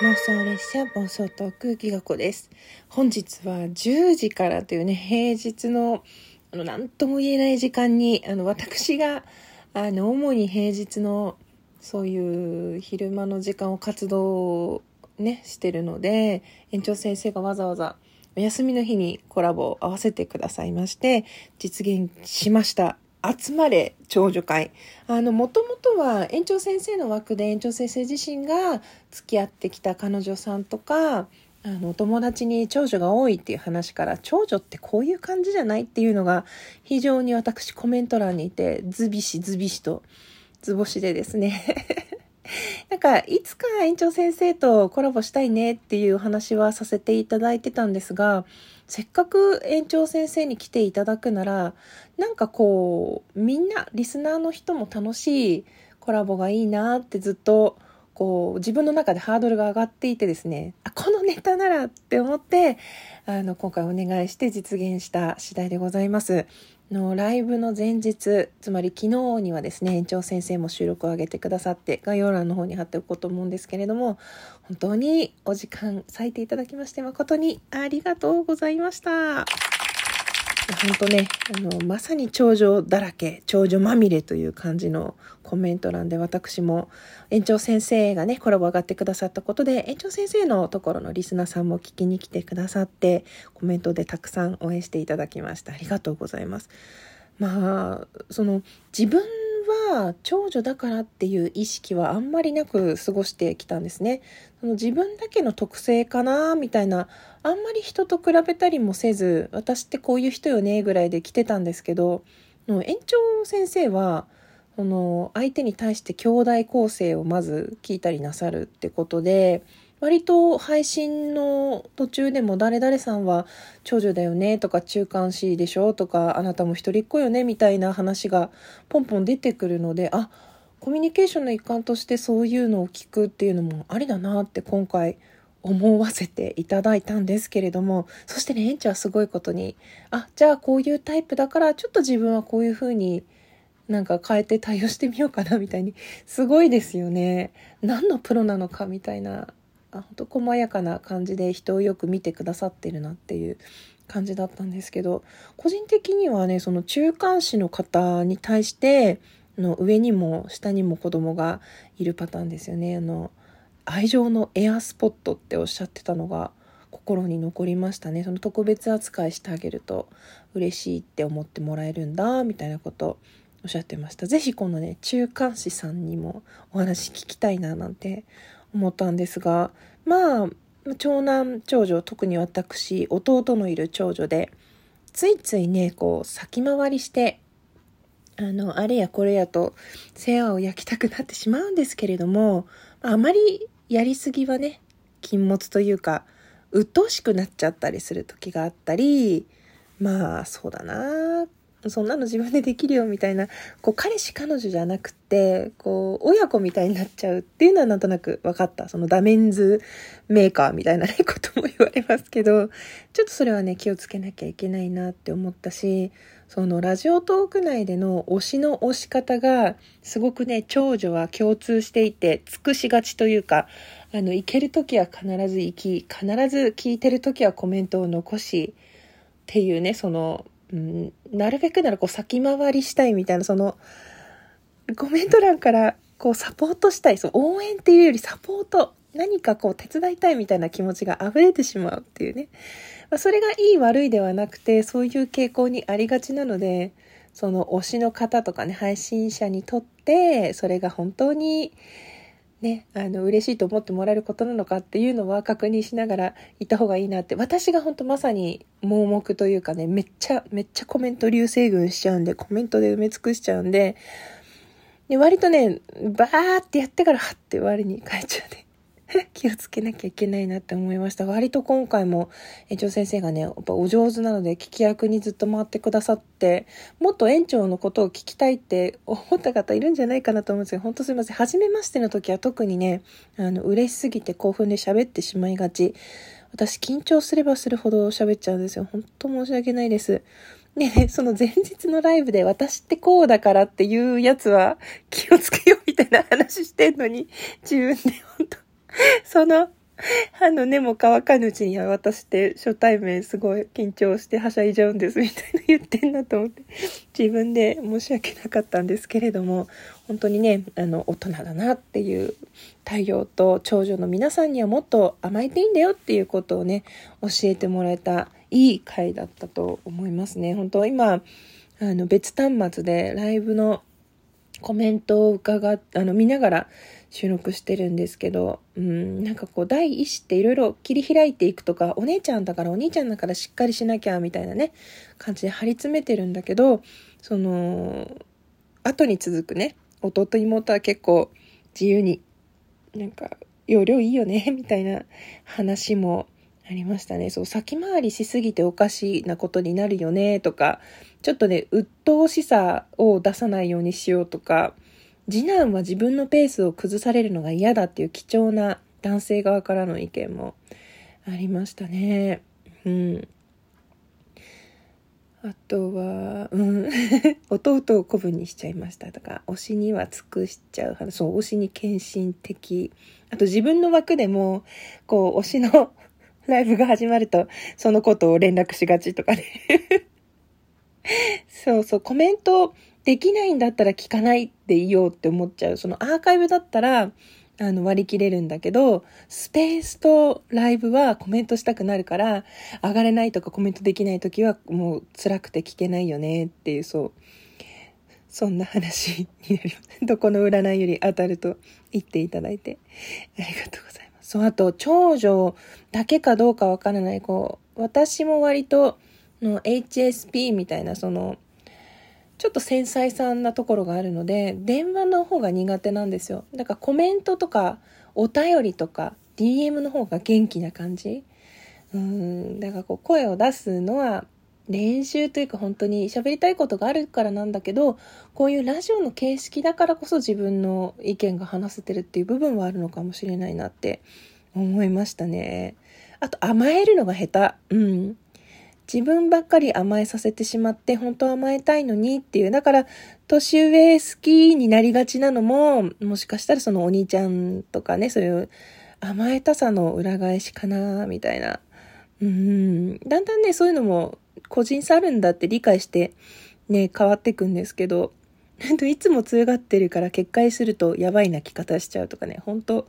妄想列車暴走トークギガ子です。本日は10時からというね、平日の、あの、なんとも言えない時間に、あの、私が、あの、主に平日の、そういう昼間の時間を活動ね、してるので、園長先生がわざわざお休みの日にコラボを合わせてくださいまして、実現しました。集まれ長女会。あの、もともとは園長先生の枠で園長先生自身が付き合ってきた彼女さんとか、あの、お友達に長女が多いっていう話から、長女ってこういう感じじゃないっていうのが、非常に私コメント欄にいて、ズビシズビシと、図星でですね。なんか、いつか園長先生とコラボしたいねっていう話はさせていただいてたんですが、せっかく園長先生に来ていただくなら、なんかこう、みんな、リスナーの人も楽しいコラボがいいなってずっと、こう、自分の中でハードルが上がっていてですね、あ、このネタならって思って、あの、今回お願いして実現した次第でございます。のライブの前日、つまり昨日にはですね、園長先生も収録を上げてくださって、概要欄の方に貼っておこうと思うんですけれども、本当にお時間割いていただきまして誠にありがとうございました。本当ね、あの、まさに長女だらけ、長女まみれという感じのコメント欄で私も園長先生がね、コラボ上がってくださったことで、園長先生のところのリスナーさんも聞きに来てくださって、コメントでたくさん応援していただきました。ありがとうございます。まあ、その、自分は長女だからっていう意識はあんまりなく過ごしてきたんですね。その自分だけの特性かなみたいな、あんまり人と比べたりもせず、私ってこういう人よねぐらいで来てたんですけど、園長先生は、その相手に対して兄弟構成をまず聞いたりなさるってことで、割と配信の途中でも誰々さんは長女だよねとか中間子でしょとかあなたも一人っ子よねみたいな話がポンポン出てくるのであコミュニケーションの一環としてそういうのを聞くっていうのもありだなって今回思わせていただいたんですけれどもそしてね園長はすごいことにあじゃあこういうタイプだからちょっと自分はこういう風になんか変えて対応してみようかなみたいにすごいですよね。何のプロなのかみたいな。あ本当細やかな感じで人をよく見てくださってるなっていう感じだったんですけど個人的にはねその中間子の方に対しての上にも下にも子供がいるパターンですよね。あの愛情のエアスポットっておっしゃってたのが心に残りましたね。その特別扱いしてあげると嬉しいって思ってもらえるんだみたいなことおっしゃってました。是非このね中間子さんにもお話聞きたいななんて思ったんですがまあ長男長女特に私弟のいる長女でついついねこう先回りしてあのあれやこれやと世話を焼きたくなってしまうんですけれどもあまりやりすぎはね禁物というか鬱陶しくなっちゃったりする時があったりまあそうだなそんなの自分でできるよみたいな、こう彼氏彼女じゃなくて、こう親子みたいになっちゃうっていうのはなんとなく分かった。そのダメンズメーカーみたいな、ことも言われますけど、ちょっとそれはね、気をつけなきゃいけないなって思ったし、そのラジオトーク内での推しの推し方が、すごくね、長女は共通していて、尽くしがちというか、あの、行けるときは必ず行き、必ず聞いてるときはコメントを残し、っていうね、その、うん、なるべくならこう先回りしたいみたいな、その、コメント欄からこうサポートしたい、そう応援っていうよりサポート、何かこう手伝いたいみたいな気持ちが溢れてしまうっていうね。まあ、それがいい悪いではなくて、そういう傾向にありがちなので、その推しの方とかね、配信者にとって、それが本当に、ね、あの、嬉しいと思ってもらえることなのかっていうのは確認しながらいた方がいいなって。私が本当まさに盲目というかね、めっちゃ、めっちゃコメント流星群しちゃうんで、コメントで埋め尽くしちゃうんで、で割とね、バーってやってから、はって我に返っちゃうね。気をつけなきゃいけないなって思いました。割と今回も、園長先生がね、やっぱお上手なので聞き役にずっと回ってくださって、もっと園長のことを聞きたいって思った方いるんじゃないかなと思うんですけど、本当すいません。初めましての時は特にね、あの、嬉しすぎて興奮で喋ってしまいがち。私緊張すればするほど喋っちゃうんですよ。本当申し訳ないです。でね、その前日のライブで私ってこうだからっていうやつは気をつけようみたいな話してんのに、自分で本当 その歯の根も乾かぬうちに私って初対面すごい緊張してはしゃいじゃうんですみたいな言ってんなと思って自分で申し訳なかったんですけれども本当にねあの大人だなっていう対応と長女の皆さんにはもっと甘えていいんだよっていうことをね教えてもらえたいい回だったと思いますね。本当今あの別端末でライブのコメントを伺っあの見ながら収録してるんですけど、うん、なんかこう、第一子っていろいろ切り開いていくとか、お姉ちゃんだからお兄ちゃんだからしっかりしなきゃ、みたいなね、感じで張り詰めてるんだけど、その、後に続くね、弟妹は結構自由に、なんか、容量いいよね、みたいな話もありましたね。そう、先回りしすぎておかしなことになるよね、とか、ちょっとね、鬱陶しさを出さないようにしようとか、次男は自分のペースを崩されるのが嫌だっていう貴重な男性側からの意見もありましたね。うん。あとは、うん、弟を古文にしちゃいましたとか、推しには尽くしちゃう話、そう、推しに献身的。あと自分の枠でも、こう、推しのライブが始まると、そのことを連絡しがちとかね そうそう、コメントできないんだったら聞かないでいようって思っちゃう。そのアーカイブだったら、あの割り切れるんだけど、スペースとライブはコメントしたくなるから、上がれないとかコメントできない時はもう辛くて聞けないよねっていう、そう。そんな話になります。どこの占いより当たると言っていただいて、ありがとうございます。そう、あと、長女だけかどうかわからない、こう、私も割と、の HSP みたいな、その、ちょっと繊細さんなところがあるので、電話の方が苦手なんですよ。だからコメントとか、お便りとか、DM の方が元気な感じ。うん、だからこう声を出すのは練習というか本当に喋りたいことがあるからなんだけど、こういうラジオの形式だからこそ自分の意見が話せてるっていう部分はあるのかもしれないなって思いましたね。あと甘えるのが下手。うん。自分ばっかり甘えさせてしまって本当甘えたいのにっていう。だから年上好きになりがちなのももしかしたらそのお兄ちゃんとかね、そういう甘えたさの裏返しかなみたいな。うん。だんだんね、そういうのも個人差あるんだって理解してね、変わっていくんですけど、いつも強がってるから決壊するとやばい泣き方しちゃうとかね、本当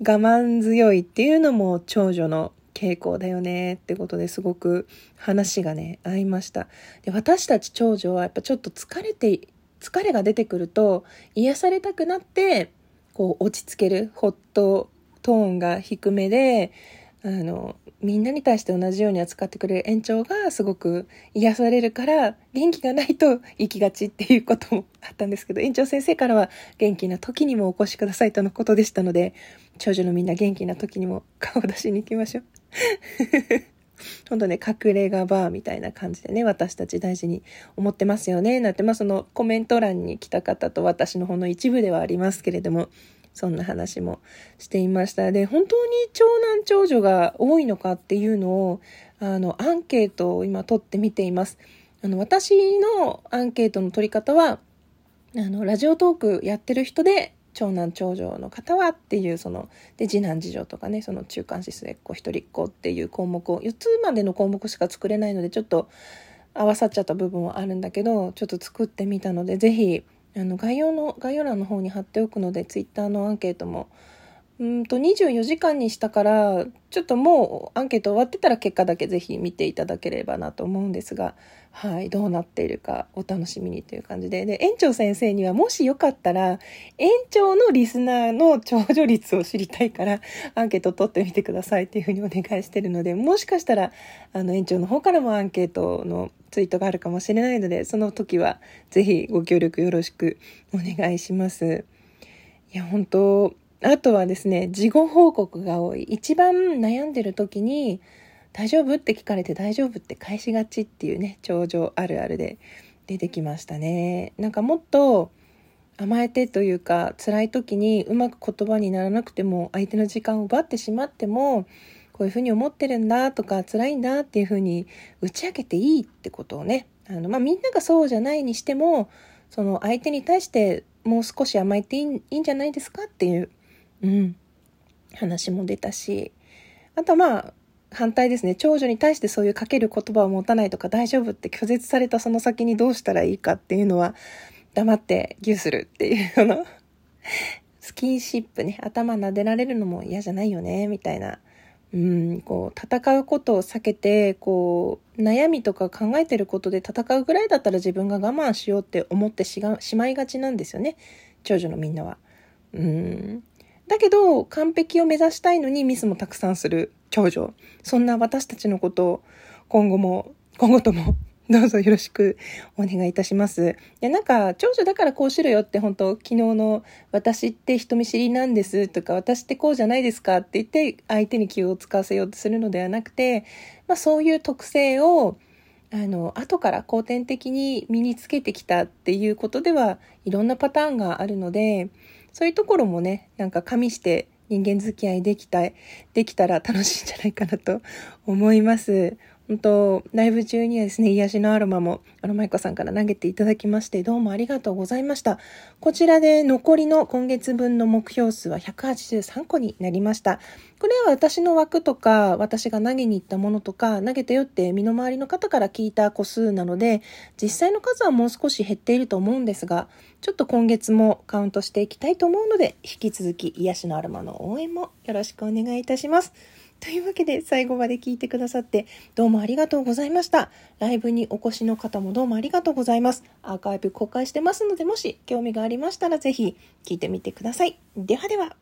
我慢強いっていうのも長女の傾向だよねってことですごく話がね合いましたで私たち長女はやっぱちょっと疲れて疲れが出てくると癒されたくなってこう落ち着けるホットトーンが低めであのみんなに対して同じように扱ってくれる園長がすごく癒されるから元気がないと行きがちっていうこともあったんですけど園長先生からは元気な時にもお越しくださいとのことでしたので長女のみんな元気な時にも顔出しに行きましょう。ほんとね、隠れ家バーみたいな感じでね、私たち大事に思ってますよね、なんて、まあそのコメント欄に来た方と私の方の一部ではありますけれども、そんな話もしていました。で、本当に長男長女が多いのかっていうのを、あの、アンケートを今取ってみています。あの、私のアンケートの取り方は、あの、ラジオトークやってる人で、長男長女の方はっていうそので次男次女とかねその中間子末っ子一人っ子っていう項目を4つまでの項目しか作れないのでちょっと合わさっちゃった部分はあるんだけどちょっと作ってみたので是非あの概要の概要欄の方に貼っておくので Twitter のアンケートもうんと24時間にしたからちょっともうアンケート終わってたら結果だけぜひ見ていただければなと思うんですがはいどうなっているかお楽しみにという感じでで園長先生にはもしよかったら園長のリスナーの長女率を知りたいからアンケート取ってみてくださいっていうふうにお願いしてるのでもしかしたらあの園長の方からもアンケートのツイートがあるかもしれないのでその時はぜひご協力よろしくお願いします。いや本当あとはですね、事後報告が多い。一番悩んでる時に、大丈夫って聞かれて大丈夫って返しがちっていうね、頂上あるあるで出てきましたね。なんかもっと甘えてというか、辛い時にうまく言葉にならなくても、相手の時間を奪ってしまっても、こういうふうに思ってるんだとか、辛いんだっていうふうに打ち明けていいってことをね、あの、まあ、みんながそうじゃないにしても、その相手に対してもう少し甘えていいいいんじゃないですかっていううん。話も出たし、あとまあ、反対ですね。長女に対してそういうかける言葉を持たないとか大丈夫って拒絶されたその先にどうしたらいいかっていうのは、黙ってギューするっていう、の、スキンシップね、頭撫でられるのも嫌じゃないよね、みたいな。うん、こう、戦うことを避けて、こう、悩みとか考えてることで戦うぐらいだったら自分が我慢しようって思ってしがしまいがちなんですよね。長女のみんなは。うん。だけど、完璧を目指したいのにミスもたくさんする長女。そんな私たちのことを今後も、今後とも どうぞよろしくお願いいたします。い、なんか、長女だからこうしろよって本当昨日の私って人見知りなんですとか、私ってこうじゃないですかって言って相手に気を使わせようとするのではなくて、まあそういう特性を、あの、後から後天的に身につけてきたっていうことではいろんなパターンがあるので、そういうところもね、なんか加味して人間付き合いできた、できたら楽しいんじゃないかなと思います。本当ライブ中にはですね、癒しのアロマも、あの、マイコさんから投げていただきまして、どうもありがとうございました。こちらで残りの今月分の目標数は183個になりました。これは私の枠とか、私が投げに行ったものとか、投げたよって身の回りの方から聞いた個数なので、実際の数はもう少し減っていると思うんですが、ちょっと今月もカウントしていきたいと思うので、引き続き癒しのアロマの応援もよろしくお願いいたします。というわけで最後まで聞いてくださってどうもありがとうございました。ライブにお越しの方もどうもありがとうございます。アーカイブ公開してますのでもし興味がありましたらぜひ聞いてみてください。ではでは。